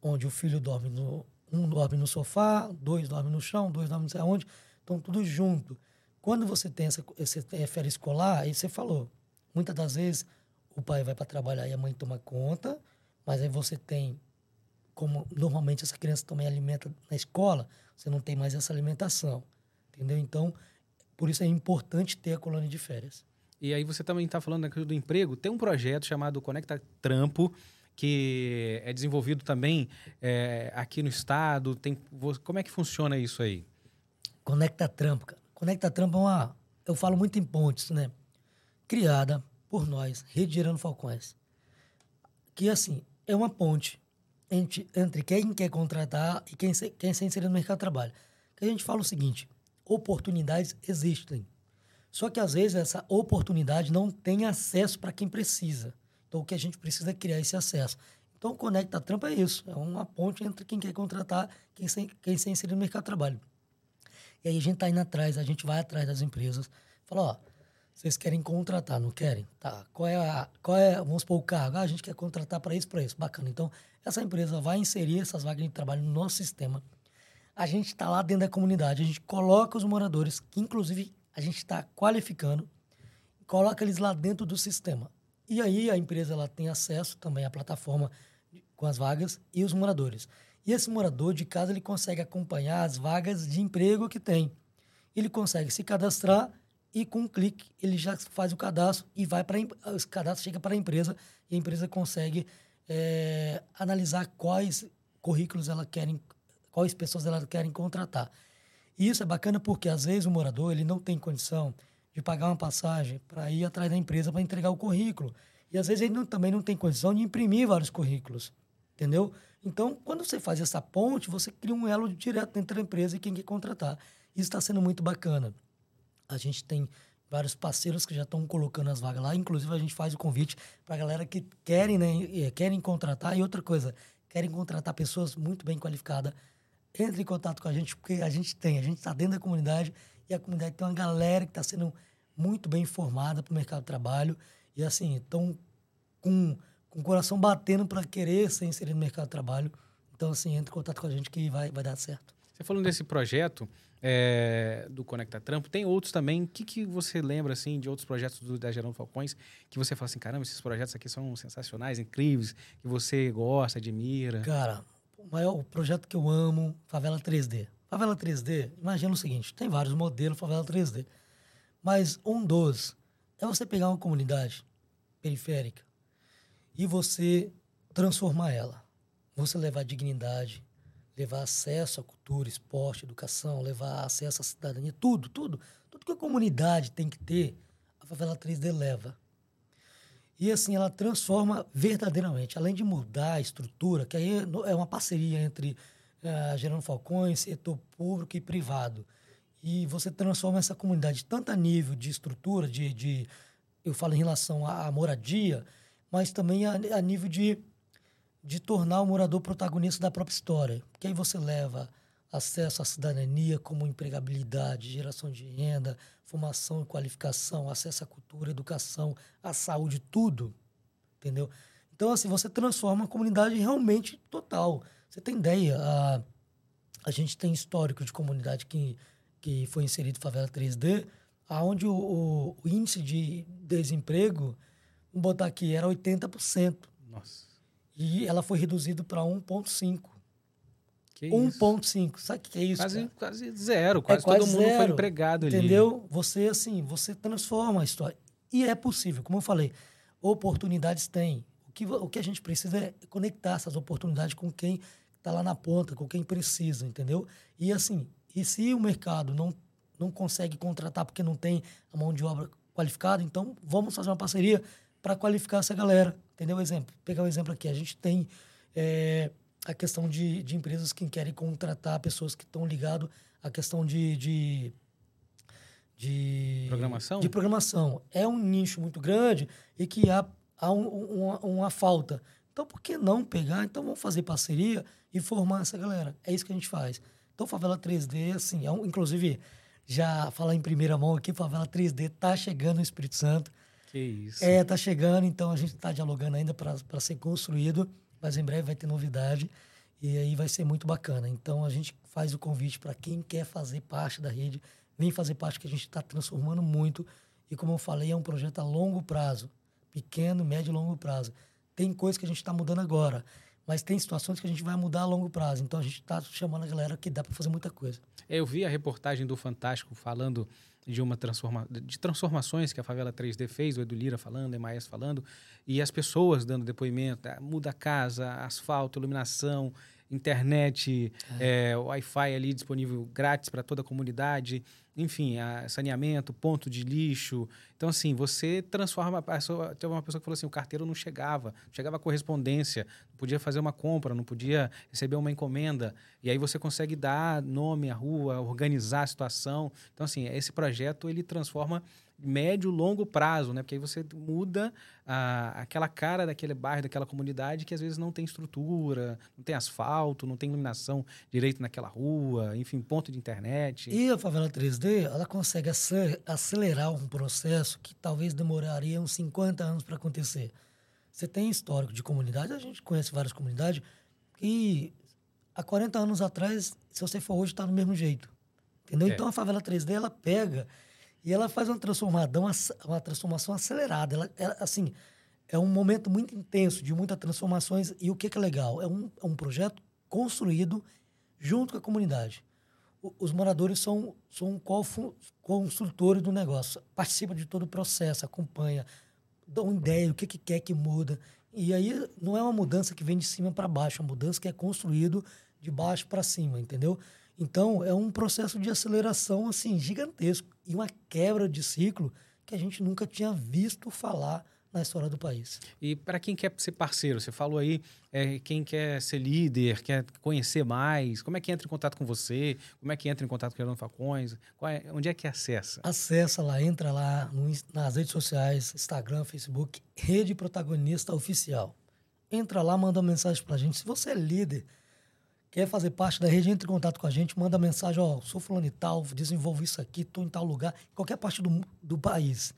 Speaker 2: Onde o filho dorme no... Um dorme no sofá, dois dormem no chão, dois dormem não sei aonde. Estão tudo junto. Quando você tem essa, esse é, férias escolar, aí você falou, muitas das vezes o pai vai para trabalhar e a mãe toma conta, mas aí você tem, como normalmente essa criança também alimenta na escola, você não tem mais essa alimentação, entendeu? Então, por isso é importante ter a colônia de férias.
Speaker 1: E aí você também está falando aqui do emprego. Tem um projeto chamado Conecta Trampo, que é desenvolvido também é, aqui no estado. Tem, como é que funciona isso aí?
Speaker 2: Conecta Trampo, cara. Conecta Trampo é uma. Eu falo muito em pontes, né? Criada por nós, Rede Gerando Falcões. Que, assim, é uma ponte entre, entre quem quer contratar e quem, quem se inserir no mercado de trabalho. Que a gente fala o seguinte: oportunidades existem. Só que, às vezes, essa oportunidade não tem acesso para quem precisa. Então, o que a gente precisa é criar esse acesso. Então, Conecta Trampo é isso. É uma ponte entre quem quer contratar e quem quem se inserir no mercado de trabalho. E aí a gente tá indo atrás, a gente vai atrás das empresas. Fala, ó, vocês querem contratar, não querem? Tá. Qual é a. Qual é, vamos supor, o cargo? Ah, a gente quer contratar para isso, para isso. Bacana. Então, essa empresa vai inserir essas vagas de trabalho no nosso sistema. A gente está lá dentro da comunidade, a gente coloca os moradores, que inclusive a gente está qualificando, coloca eles lá dentro do sistema. E aí a empresa ela tem acesso também à plataforma com as vagas e os moradores. E esse morador de casa ele consegue acompanhar as vagas de emprego que tem. Ele consegue se cadastrar e com um clique ele já faz o cadastro e vai para o cadastro chega para a empresa e a empresa consegue eh, analisar quais currículos ela querem, quais pessoas ela querem contratar. E isso é bacana porque às vezes o morador ele não tem condição de pagar uma passagem para ir atrás da empresa para entregar o currículo. E às vezes ele não- também não tem condição de imprimir vários currículos. Entendeu? Então, quando você faz essa ponte, você cria um elo direto entre a empresa e quem quer contratar. Isso está sendo muito bacana. A gente tem vários parceiros que já estão colocando as vagas lá. Inclusive, a gente faz o convite para a galera que querem, né, querem contratar. E outra coisa, querem contratar pessoas muito bem qualificadas. Entre em contato com a gente, porque a gente tem. A gente está dentro da comunidade e a comunidade tem uma galera que está sendo muito bem informada para o mercado de trabalho. E, assim, estão com, com o coração batendo para querer ser inserido no mercado de trabalho. Então, assim, entre em contato com a gente que vai, vai dar certo.
Speaker 1: Você falando desse projeto é, do Conecta Trampo, tem outros também. O que, que você lembra assim de outros projetos do, da Gerando Falcões que você fala assim, caramba, esses projetos aqui são sensacionais, incríveis, que você gosta, admira?
Speaker 2: Cara, o maior o projeto que eu amo, Favela 3D. Favela 3D, imagina o seguinte, tem vários modelos Favela 3D. Mas um dos é você pegar uma comunidade periférica e você transformar ela. Você levar dignidade, levar acesso à cultura, esporte, educação, levar acesso à cidadania, tudo, tudo. Tudo que a comunidade tem que ter, a Favela 3D leva. E assim, ela transforma verdadeiramente, além de mudar a estrutura, que aí é uma parceria entre uh, Gerando Falcões, setor público e privado. E você transforma essa comunidade tanto a nível de estrutura, de, de eu falo em relação à moradia, mas também a, a nível de, de tornar o morador protagonista da própria história. Porque aí você leva acesso à cidadania como empregabilidade, geração de renda, formação e qualificação, acesso à cultura, educação, à saúde, tudo, entendeu? Então, assim, você transforma a comunidade realmente total. Você tem ideia, a, a gente tem histórico de comunidade que, que foi inserido favela 3D, aonde o, o, o índice de desemprego, vamos botar aqui, era 80%.
Speaker 1: Nossa.
Speaker 2: E ela foi reduzida para 1,5%.
Speaker 1: 1,5.
Speaker 2: Sabe o que é isso?
Speaker 1: Quase, quase zero. Quase, é quase todo mundo zero, foi empregado
Speaker 2: ali. Entendeu? Você, assim, você transforma a história. E é possível, como eu falei, oportunidades tem. O que, o que a gente precisa é conectar essas oportunidades com quem está lá na ponta, com quem precisa, entendeu? E assim, e se o mercado não, não consegue contratar porque não tem a mão de obra qualificada, então vamos fazer uma parceria para qualificar essa galera, entendeu? Exemplo, pegar um exemplo aqui, a gente tem é, a questão de, de empresas que querem contratar pessoas que estão ligadas à questão de, de, de,
Speaker 1: programação.
Speaker 2: De programação. É um nicho muito grande e que há, há um, uma, uma falta. Então, por que não pegar? Então, vamos fazer parceria e formar essa galera. É isso que a gente faz. Então, Favela 3D, assim, é um, inclusive, já falar em primeira mão aqui, Favela 3D tá chegando no Espírito Santo.
Speaker 1: Que isso.
Speaker 2: É, tá chegando, então a gente está dialogando ainda para ser construído mas em breve vai ter novidade e aí vai ser muito bacana. Então a gente faz o convite para quem quer fazer parte da rede, vem fazer parte que a gente está transformando muito e como eu falei é um projeto a longo prazo, pequeno, médio e longo prazo. Tem coisas que a gente está mudando agora, mas tem situações que a gente vai mudar a longo prazo. Então a gente está chamando a galera que dá para fazer muita coisa.
Speaker 1: Eu vi a reportagem do Fantástico falando de uma transforma de transformações que a favela 3D fez, o Edu Lira falando, Emaes falando, e as pessoas dando depoimento, ah, muda a casa, asfalto, iluminação, internet, é. É, Wi-Fi ali disponível grátis para toda a comunidade, enfim, saneamento, ponto de lixo. Então, assim, você transforma a pessoa. Teve uma pessoa que falou assim: o carteiro não chegava, não chegava correspondência, não podia fazer uma compra, não podia receber uma encomenda. E aí você consegue dar nome à rua, organizar a situação. Então, assim, esse projeto ele transforma médio, longo prazo, né? Porque aí você muda a, aquela cara daquele bairro, daquela comunidade que às vezes não tem estrutura, não tem asfalto, não tem iluminação direito naquela rua, enfim, ponto de internet.
Speaker 2: E a favela 3D, ela consegue acelerar um processo que talvez demoraria uns 50 anos para acontecer. Você tem histórico de comunidade, a gente conhece várias comunidades que há 40 anos atrás, se você for hoje, está do mesmo jeito. Entendeu? É. Então a favela 3D ela pega e ela faz uma transformação, uma transformação acelerada. Ela, ela, assim, é um momento muito intenso, de muitas transformações. E o que, que é legal? É um, é um projeto construído junto com a comunidade. O, os moradores são, são construtores do negócio, participam de todo o processo, acompanha, dão ideia, o que, que quer que muda. E aí não é uma mudança que vem de cima para baixo, é uma mudança que é construído de baixo para cima, entendeu? Então, é um processo de aceleração assim gigantesco e uma quebra de ciclo que a gente nunca tinha visto falar na história do país.
Speaker 1: E para quem quer ser parceiro, você falou aí, é, quem quer ser líder, quer conhecer mais, como é que entra em contato com você? Como é que entra em contato com o Fernando Facões? É, onde é que acessa?
Speaker 2: Acessa lá, entra lá no, nas redes sociais, Instagram, Facebook, Rede Protagonista Oficial. Entra lá, manda uma mensagem para a gente. Se você é líder, quer fazer parte da rede, entre em contato com a gente, manda mensagem, ó, sou fulano e tal, desenvolvo isso aqui, estou em tal lugar, em qualquer parte do, do país.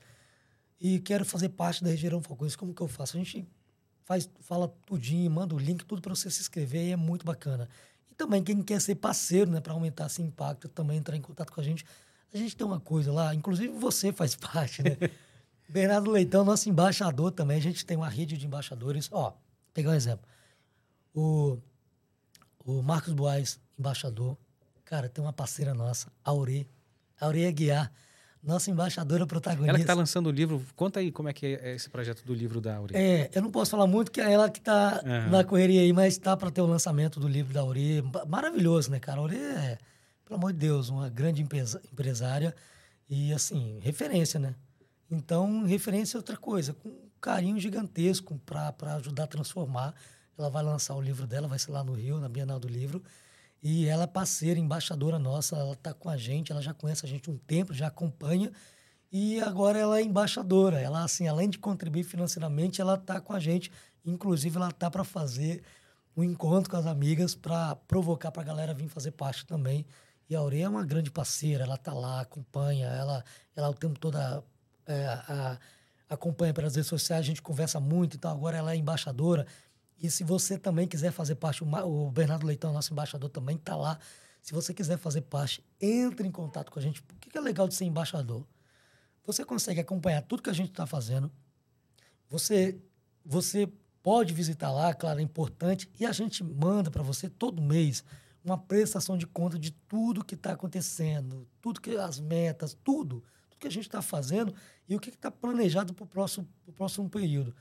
Speaker 2: E quero fazer parte da região Falcões, como que eu faço? A gente faz, fala tudinho, manda o link, tudo para você se inscrever e é muito bacana. E também quem quer ser parceiro, né, para aumentar esse impacto, também entrar em contato com a gente. A gente tem uma coisa lá, inclusive você faz parte, né? Bernardo Leitão, nosso embaixador também. A gente tem uma rede de embaixadores. Ó, pegar um exemplo. O o Marcos Boaz, embaixador. Cara, tem uma parceira nossa, Aure. Aure Aguiar, nossa embaixadora protagonista.
Speaker 1: Ela que está lançando o livro. Conta aí como é que é esse projeto do livro da Aure.
Speaker 2: É, eu não posso falar muito, que é ela que está uhum. na correria aí, mas está para ter o lançamento do livro da Aure. Maravilhoso, né, cara? A Aure é, pelo amor de Deus, uma grande empresária e, assim, referência, né? Então, referência é outra coisa. Com, carinho gigantesco para ajudar a transformar. Ela vai lançar o livro dela, vai ser lá no Rio, na Bienal do Livro. E ela é parceira, embaixadora nossa, ela está com a gente, ela já conhece a gente um tempo, já acompanha. E agora ela é embaixadora. Ela, assim, além de contribuir financeiramente, ela está com a gente. Inclusive, ela está para fazer um encontro com as amigas para provocar para a galera vir fazer parte também. E a Aureia é uma grande parceira, ela está lá, acompanha, ela, ela o tempo todo é, a, acompanha pelas redes sociais, a gente conversa muito, então agora ela é embaixadora. E se você também quiser fazer parte, o Bernardo Leitão, nosso embaixador, também está lá. Se você quiser fazer parte, entre em contato com a gente. O que é legal de ser embaixador? Você consegue acompanhar tudo que a gente está fazendo. Você, você pode visitar lá, claro, é importante. E a gente manda para você todo mês uma prestação de conta de tudo que está acontecendo, tudo que as metas, tudo, tudo que a gente está fazendo e o que está planejado para o próximo, próximo período.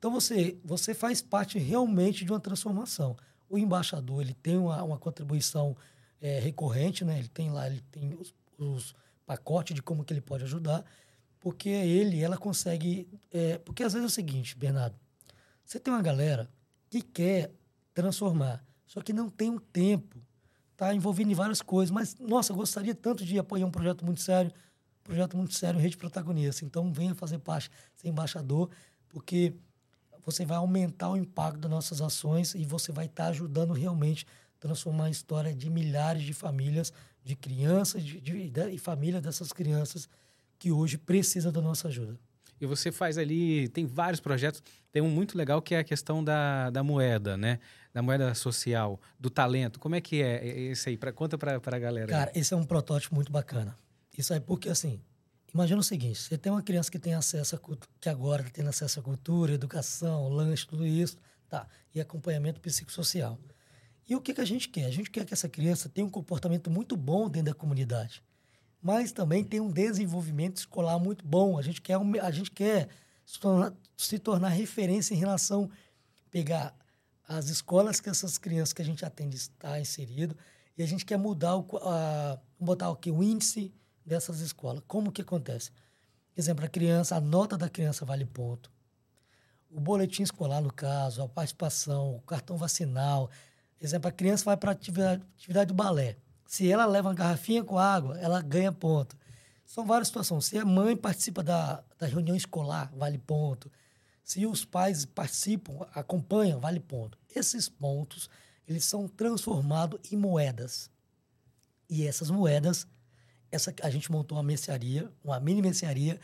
Speaker 2: Então você, você faz parte realmente de uma transformação. O embaixador ele tem uma, uma contribuição é, recorrente, né? Ele tem lá, ele tem os, os pacotes de como que ele pode ajudar, porque ele, ela consegue, é, porque às vezes é o seguinte, Bernardo, você tem uma galera que quer transformar, só que não tem um tempo, tá envolvido em várias coisas, mas nossa, gostaria tanto de apoiar um projeto muito sério, projeto muito sério, rede protagonista. Então venha fazer parte, ser embaixador, porque você vai aumentar o impacto das nossas ações e você vai estar tá ajudando realmente a transformar a história de milhares de famílias, de crianças de, de, de, e famílias dessas crianças que hoje precisam da nossa ajuda.
Speaker 1: E você faz ali, tem vários projetos, tem um muito legal que é a questão da, da moeda, né? Da moeda social, do talento. Como é que é esse aí? Pra, conta para a galera.
Speaker 2: Cara, esse é um protótipo muito bacana. Isso aí porque, assim, Imagina o seguinte: você tem uma criança que tem acesso a que agora tem acesso à cultura, educação, lanche, tudo isso, tá? E acompanhamento psicossocial. E o que, que a gente quer? A gente quer que essa criança tenha um comportamento muito bom dentro da comunidade, mas também tenha um desenvolvimento escolar muito bom. A gente quer, a gente quer se tornar, se tornar referência em relação pegar as escolas que essas crianças que a gente atende está inserido e a gente quer mudar o, a, botar o que o índice dessas escolas. Como que acontece? Exemplo, a criança, a nota da criança vale ponto. O boletim escolar, no caso, a participação, o cartão vacinal. Exemplo, a criança vai para atividade, atividade de balé. Se ela leva uma garrafinha com água, ela ganha ponto. São várias situações. Se a mãe participa da, da reunião escolar, vale ponto. Se os pais participam, acompanham, vale ponto. Esses pontos, eles são transformados em moedas. E essas moedas essa, a gente montou uma mercearia, uma mini mercearia,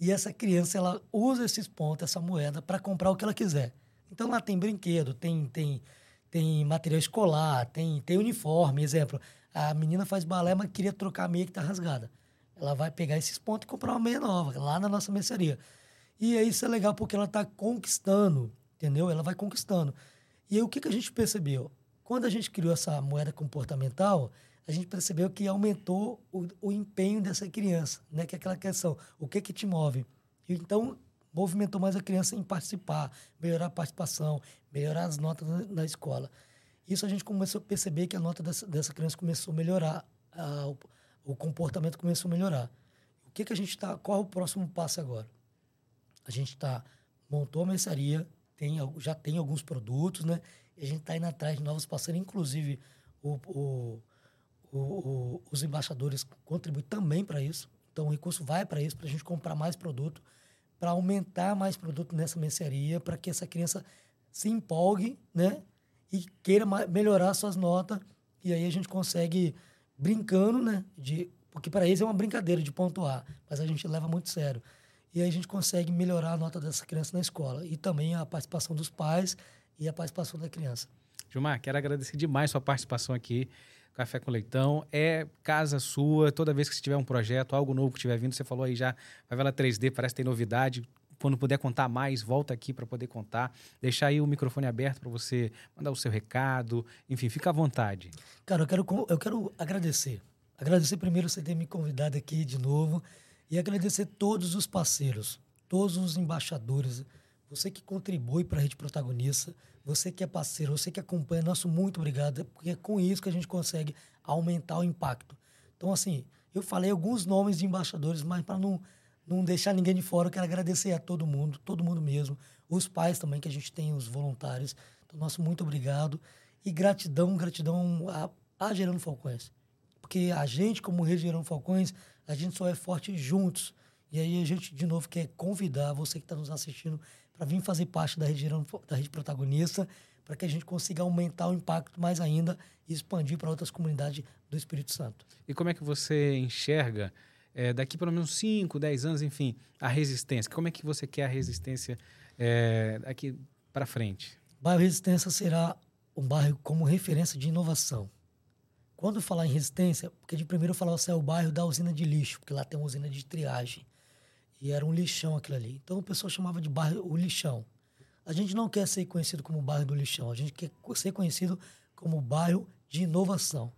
Speaker 2: e essa criança ela usa esses pontos, essa moeda, para comprar o que ela quiser. Então lá tem brinquedo, tem, tem, tem material escolar, tem, tem uniforme. Exemplo, a menina faz balé, mas queria trocar a meia que está rasgada. Ela vai pegar esses pontos e comprar uma meia nova, lá na nossa mercearia. E aí isso é legal porque ela está conquistando, entendeu? Ela vai conquistando. E aí o que, que a gente percebeu? Quando a gente criou essa moeda comportamental, a gente percebeu que aumentou o, o empenho dessa criança, né? Que é aquela questão, o que que te move? Então, movimentou mais a criança em participar, melhorar a participação, melhorar as notas na, na escola. Isso a gente começou a perceber que a nota dessa, dessa criança começou a melhorar, a, o, o, comportamento começou a melhorar. O que que a gente está, qual é o próximo passo agora? A gente está, montou a mercearia, tem, já tem alguns produtos, né? E a gente está indo atrás de novos parceiros, inclusive o, o o, os embaixadores contribuem também para isso. Então, o recurso vai para isso, para a gente comprar mais produto, para aumentar mais produto nessa mercearia, para que essa criança se empolgue, né? E queira melhorar suas notas. E aí a gente consegue, brincando, né? De, porque para eles é uma brincadeira de pontuar, mas a gente leva muito sério. E aí a gente consegue melhorar a nota dessa criança na escola. E também a participação dos pais e a participação da criança.
Speaker 1: Gilmar, quero agradecer demais sua participação aqui. Café com Leitão. É casa sua. Toda vez que você tiver um projeto, algo novo que estiver vindo, você falou aí já, Favela 3D, parece que tem novidade. Quando puder contar mais, volta aqui para poder contar. Deixar aí o microfone aberto para você mandar o seu recado. Enfim, fica à vontade.
Speaker 2: Cara, eu quero, eu quero agradecer. Agradecer primeiro você ter me convidado aqui de novo e agradecer todos os parceiros, todos os embaixadores, você que contribui para a Rede Protagonista, você que é parceiro, você que acompanha, nosso muito obrigado, porque é com isso que a gente consegue aumentar o impacto. Então, assim, eu falei alguns nomes de embaixadores, mas para não, não deixar ninguém de fora. Eu quero agradecer a todo mundo, todo mundo mesmo. Os pais também, que a gente tem, os voluntários. Então, nosso muito obrigado. E gratidão, gratidão a, a Gerando Falcões. Porque a gente, como Rede Gerando Falcões, a gente só é forte juntos. E aí a gente, de novo, quer convidar você que está nos assistindo para vir fazer parte da rede, da rede protagonista, para que a gente consiga aumentar o impacto mais ainda e expandir para outras comunidades do Espírito Santo.
Speaker 1: E como é que você enxerga, é, daqui pelo menos 5, 10 anos, enfim, a resistência? Como é que você quer a resistência é, daqui para frente?
Speaker 2: Bairro Resistência será um bairro como referência de inovação. Quando falar em resistência, porque de primeiro eu falava assim, é o bairro da usina de lixo, porque lá tem uma usina de triagem. E era um lixão aquilo ali. Então o pessoal chamava de bairro o lixão. A gente não quer ser conhecido como bairro do lixão, a gente quer ser conhecido como bairro de inovação.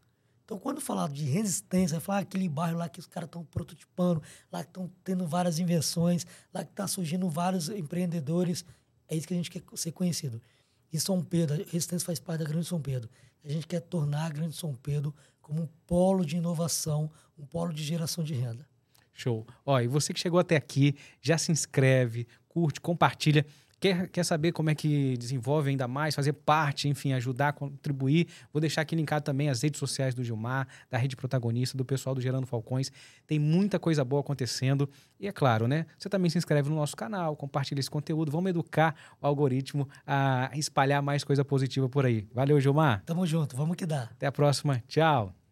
Speaker 2: Então, quando falar de resistência, falar ah, aquele bairro lá que os caras estão prototipando, lá que estão tendo várias invenções, lá que está surgindo vários empreendedores, é isso que a gente quer ser conhecido. E São Pedro, a resistência faz parte da Grande São Pedro. A gente quer tornar a Grande São Pedro como um polo de inovação, um polo de geração de renda.
Speaker 1: Show. Ó, e você que chegou até aqui, já se inscreve, curte, compartilha. Quer, quer saber como é que desenvolve ainda mais, fazer parte, enfim, ajudar, contribuir? Vou deixar aqui linkado também as redes sociais do Gilmar, da Rede Protagonista, do pessoal do Gerando Falcões. Tem muita coisa boa acontecendo. E é claro, né? Você também se inscreve no nosso canal, compartilha esse conteúdo. Vamos educar o algoritmo a espalhar mais coisa positiva por aí. Valeu, Gilmar.
Speaker 2: Tamo junto, vamos que dá.
Speaker 1: Até a próxima. Tchau.